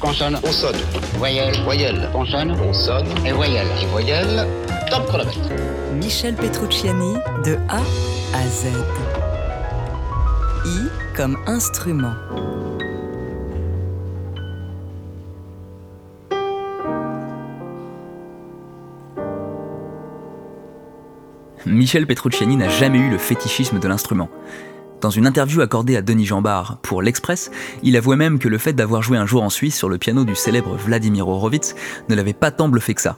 Consonne. Consonne. Voyelle. Voyelle. Consonne. Consonne. Et voyelle. Et voyelle. Top chronomètre. Michel Petrucciani de A à Z. I comme instrument. Michel Petrucciani n'a jamais eu le fétichisme de l'instrument. Dans une interview accordée à Denis Jambard pour l'Express, il avouait même que le fait d'avoir joué un jour en Suisse sur le piano du célèbre Vladimir Horowitz ne l'avait pas tant bluffé que ça.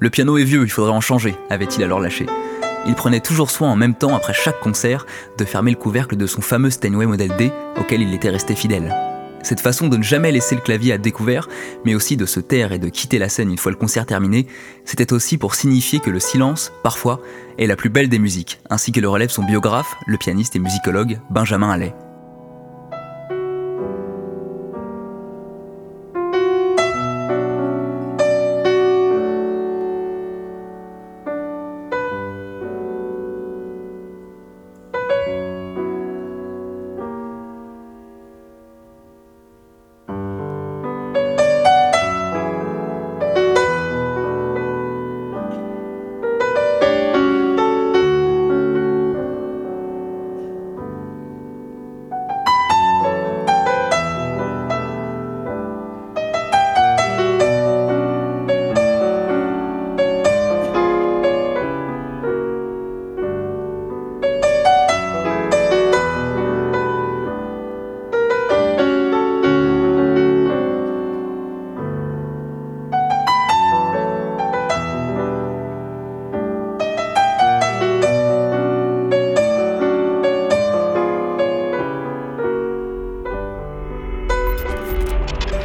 Le piano est vieux, il faudrait en changer, avait-il alors lâché. Il prenait toujours soin en même temps, après chaque concert, de fermer le couvercle de son fameux Steinway Model D, auquel il était resté fidèle. Cette façon de ne jamais laisser le clavier à découvert, mais aussi de se taire et de quitter la scène une fois le concert terminé, c'était aussi pour signifier que le silence, parfois, est la plus belle des musiques, ainsi que le relève son biographe, le pianiste et musicologue Benjamin Allais.